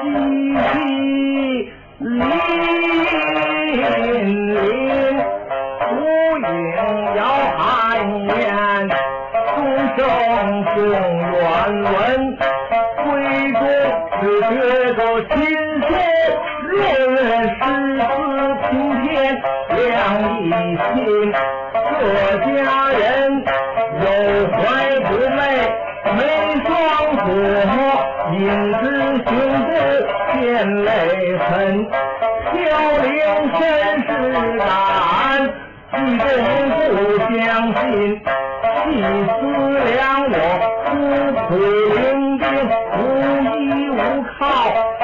Mm-hmm. 双合，英姿胸部见泪痕，飘零身世胆，激动不相信，气死两我孤苦伶仃，无依无靠，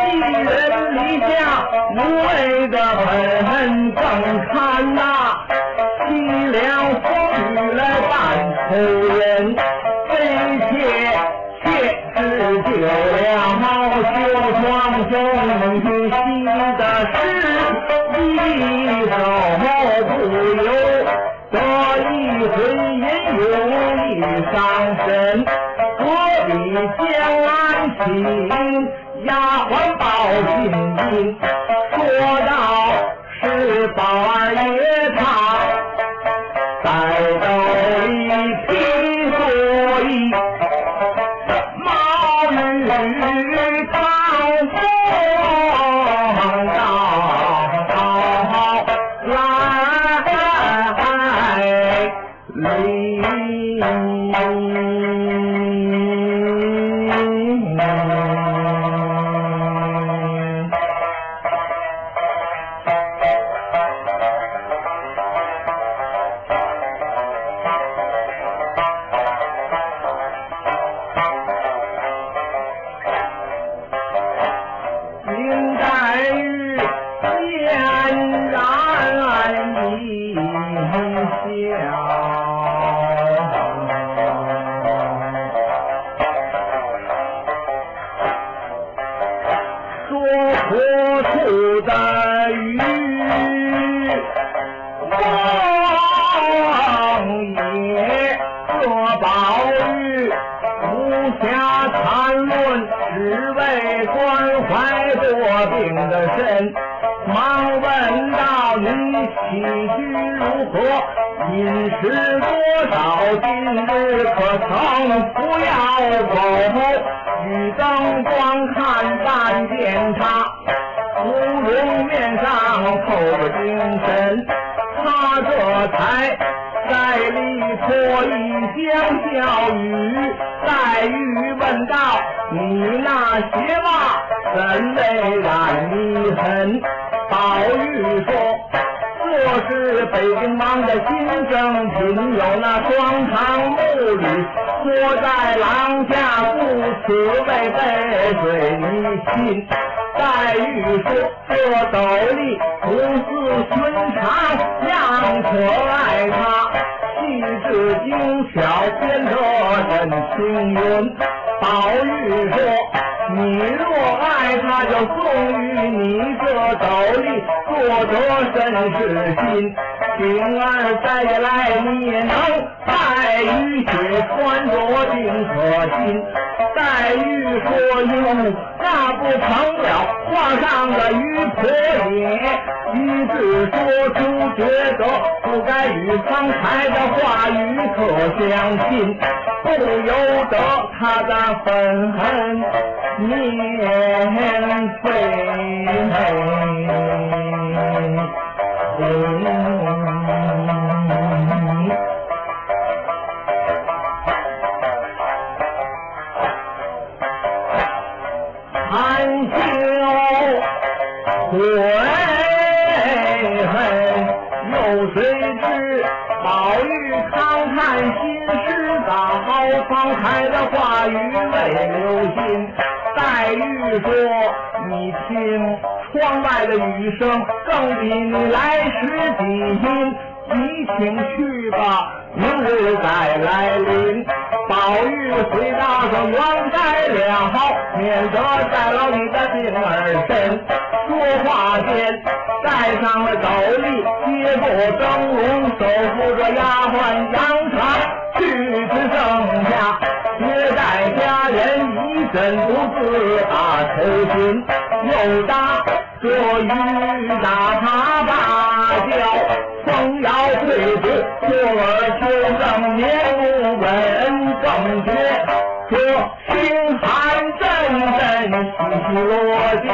一人离家，无畏的很，更看那凄凉风雨来伴仇人，一回吟咏一伤身，何必将安亲？丫鬟报信音，说道是宝二爷到雨，王爷这宝玉无暇谈论，只为关怀多病的身。忙问道：“你起居如何？饮食多少？今日可曾服药否？”举灯光看半见他，芙蓉面上透着精神，他这才在里脱衣将笑语。黛玉问道：“你那鞋袜怎类染你痕？”宝玉说。这是北京王的新正品，有那双堂木履，坐在廊下，故此为背水你亲。黛玉说：“这斗笠不似寻常，样可爱他，细致精巧，编得真轻云。”宝玉说：“你若爱他，就送与你这斗笠，做得甚是心。平儿再来，你也能带雨雪，穿着定可心。”黛玉说：“哟，那不成了，画上的鱼婆爷。”于是说出觉得不该与方才的话语可相信，不由得他的愤恨面飞悔恨，又谁知宝玉常看心事早，方才的话语未留心。黛玉说：“你听窗外的雨声，更比你来时急音。你请去吧，明日再来临。”宝玉回答说：“忘带了，免得再劳你的病儿身。”说话间，戴上了斗笠，接过灯笼，手扶着丫鬟杨长，去至剩下，别待家人一阵不自打愁心，又打这雨打他大叫，风摇退子，坐而求生面不稳，更觉这心寒阵阵，细细落尽，